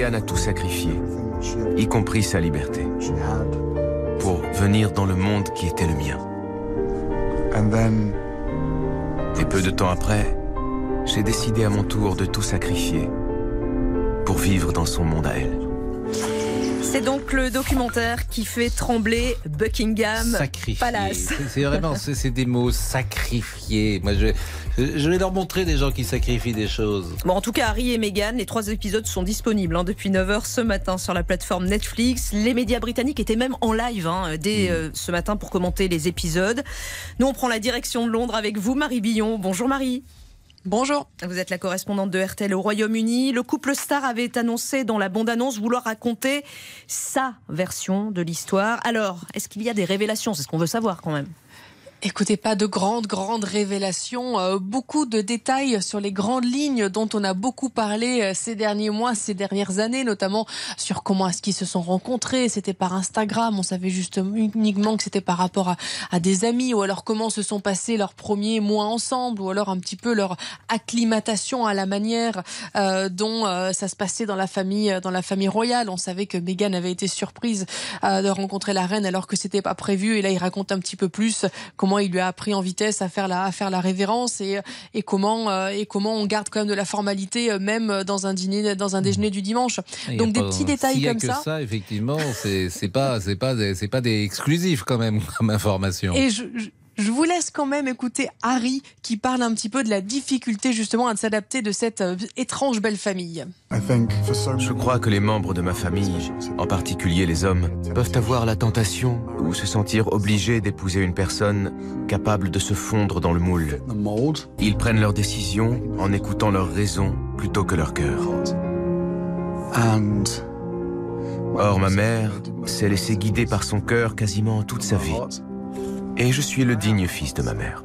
A tout sacrifié, y compris sa liberté, pour venir dans le monde qui était le mien. Et peu de temps après, j'ai décidé à mon tour de tout sacrifier pour vivre dans son monde à elle. C'est donc le documentaire qui fait trembler Buckingham Palace. C'est vraiment, c'est des mots sacrifiés. Moi, je, je vais leur montrer des gens qui sacrifient des choses. Bon, en tout cas, Harry et Meghan, les trois épisodes sont disponibles hein, depuis 9h ce matin sur la plateforme Netflix. Les médias britanniques étaient même en live hein, dès mm. euh, ce matin pour commenter les épisodes. Nous, on prend la direction de Londres avec vous, Marie Billon. Bonjour Marie. Bonjour. Vous êtes la correspondante de RTL au Royaume-Uni. Le couple star avait annoncé dans la bande-annonce vouloir raconter sa version de l'histoire. Alors, est-ce qu'il y a des révélations? C'est ce qu'on veut savoir quand même. Écoutez, pas de grandes, grandes révélations, euh, beaucoup de détails sur les grandes lignes dont on a beaucoup parlé euh, ces derniers mois, ces dernières années, notamment sur comment est-ce qu'ils se sont rencontrés. C'était par Instagram, on savait juste uniquement que c'était par rapport à, des amis, ou alors comment se sont passés leurs premiers mois ensemble, ou alors un petit peu leur acclimatation à la manière euh, dont ça se passait dans la famille, dans la famille royale. On savait que Meghan avait été surprise de rencontrer la reine alors que c'était pas prévu, et là il raconte un petit peu plus comment il lui a appris en vitesse à faire la, à faire la révérence et, et comment euh, et comment on garde quand même de la formalité euh, même dans un dîner, dans un déjeuner du dimanche. Donc des petits détails comme ça. ça. Effectivement, c'est pas c'est pas c'est pas des exclusifs quand même comme information. Et je je vous laisse quand même écouter Harry qui parle un petit peu de la difficulté justement à s'adapter de cette euh, étrange belle famille. Je crois que les membres de ma famille, en particulier les hommes, peuvent avoir la tentation ou se sentir obligés d'épouser une personne capable de se fondre dans le moule. Ils prennent leurs décisions en écoutant leurs raisons plutôt que leur cœur. Or, ma mère s'est laissée guider par son cœur quasiment toute sa vie. Et je suis le digne fils de ma mère.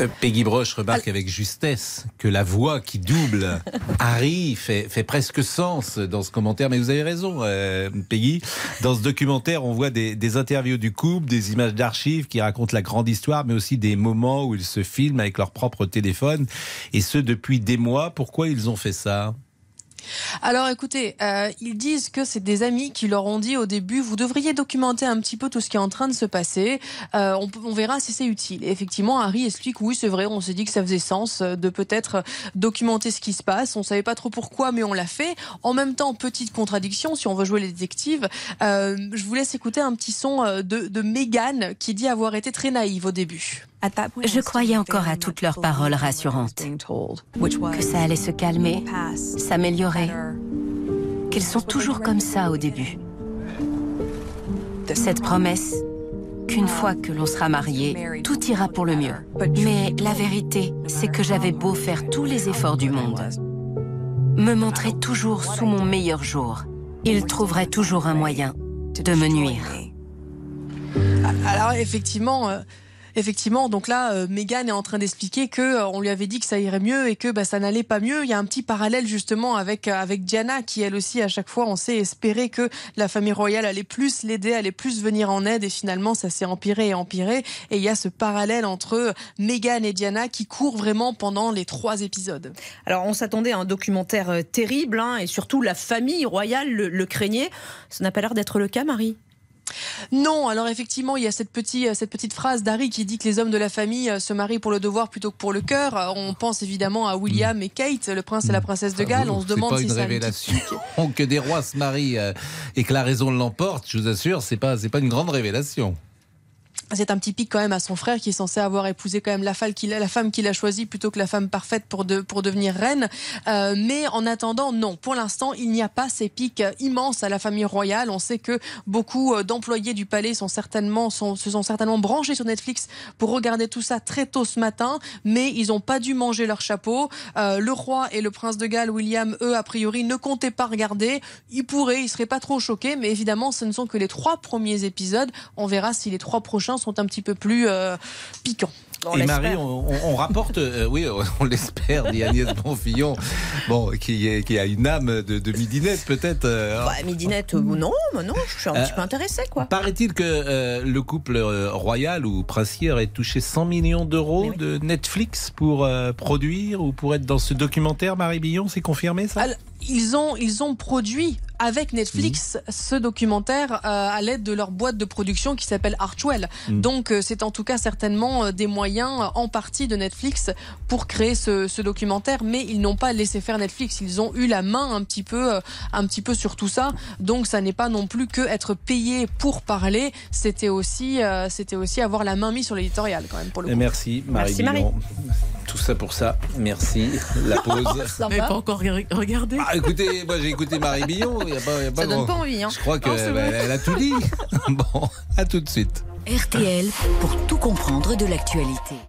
Euh, Peggy Broche remarque avec justesse que la voix qui double Harry fait, presque sens dans ce commentaire. Mais vous avez raison, euh, Peggy. Dans ce documentaire, on voit des, des interviews du couple, des images d'archives qui racontent la grande histoire, mais aussi des moments où ils se filment avec leur propre téléphone. Et ce, depuis des mois. Pourquoi ils ont fait ça? Alors écoutez, euh, ils disent que c'est des amis qui leur ont dit au début, vous devriez documenter un petit peu tout ce qui est en train de se passer. Euh, on, verra si c'est utile. Et effectivement, Harry explique, oui, c'est vrai, on s'est dit que ça faisait sens euh, de peut-être documenter ce qui se passe. On savait pas trop pourquoi, mais on l'a fait. En même temps, petite contradiction, si on veut jouer les détectives, je vous laisse écouter un petit son de, de Meghan qui dit avoir été très naïve au début. Je croyais encore à toutes leurs paroles rassurantes, que ça allait se calmer, s'améliorer, qu'elles sont toujours comme ça au début. Cette promesse qu'une fois que l'on sera marié, tout ira pour le mieux. Mais la vérité, c'est que j'avais beau faire tous les efforts du monde, me montrer toujours sous mon meilleur jour, il trouverait toujours un moyen de me nuire. Alors effectivement, euh, Effectivement, donc là, euh, est en train d'expliquer que euh, on lui avait dit que ça irait mieux et que bah, ça n'allait pas mieux. Il y a un petit parallèle justement avec euh, avec Diana qui elle aussi à chaque fois on sait espérer que la famille royale allait plus l'aider, allait plus venir en aide et finalement ça s'est empiré et empiré. Et il y a ce parallèle entre Meghan et Diana qui court vraiment pendant les trois épisodes. Alors on s'attendait à un documentaire terrible hein, et surtout la famille royale le, le craignait. Ça n'a pas l'air d'être le cas, Marie? Non, alors effectivement, il y a cette, petite, euh, cette petite phrase d'Harry qui dit que les hommes de la famille euh, se marient pour le devoir plutôt que pour le cœur. Euh, on pense évidemment à William et Kate, le prince et la princesse de Galles. On se demande pas si une révélation que des rois se marient et que la raison l'emporte. Je vous assure, c'est pas c'est pas une grande révélation c'est un petit pic quand même à son frère qui est censé avoir épousé quand même la femme qu'il a, la femme qu'il a choisie plutôt que la femme parfaite pour de, pour devenir reine. Euh, mais en attendant, non, pour l'instant, il n'y a pas ces pics immenses à la famille royale. On sait que beaucoup euh, d'employés du palais sont certainement sont, se sont certainement branchés sur Netflix pour regarder tout ça très tôt ce matin, mais ils n'ont pas dû manger leur chapeau. Euh, le roi et le prince de Galles, William, eux, a priori, ne comptaient pas regarder. Ils pourraient, ils seraient pas trop choqués, mais évidemment, ce ne sont que les trois premiers épisodes. On verra si les trois prochains sont un petit peu plus euh, piquants. et Marie, on, rapporte, euh, oui, on l'espère, dit Agnès Bonfillon, bon, qui, qui, a une âme de, de midinette peut-être. Euh, bah, midinette, non, non, je suis un petit peu intéressée, quoi. Paraît-il que le couple royal ou princier aurait touché 100 millions d'euros de Netflix pour produire ou pour être dans ce documentaire, Marie Billon, c'est confirmé ça? Ils ont, ils ont produit avec Netflix mmh. ce documentaire euh, à l'aide de leur boîte de production qui s'appelle Archwell. Mmh. Donc euh, c'est en tout cas certainement euh, des moyens en partie de Netflix pour créer ce, ce documentaire, mais ils n'ont pas laissé faire Netflix. Ils ont eu la main un petit peu, un petit peu sur tout ça. Donc ça n'est pas non plus que être payé pour parler. C'était aussi, c'était aussi avoir la main mise sur l'éditorial quand même pour le coup. Merci Marie. Merci Marie. Tout ça pour ça. Merci. La pause. Vous n'avez pas encore regardé ah, Écoutez, moi j'ai écouté Marie Billon. Y a pas, y a pas ça donne pas envie. Hein. Je crois qu'elle a tout dit. bon, à tout de suite. RTL pour tout comprendre de l'actualité.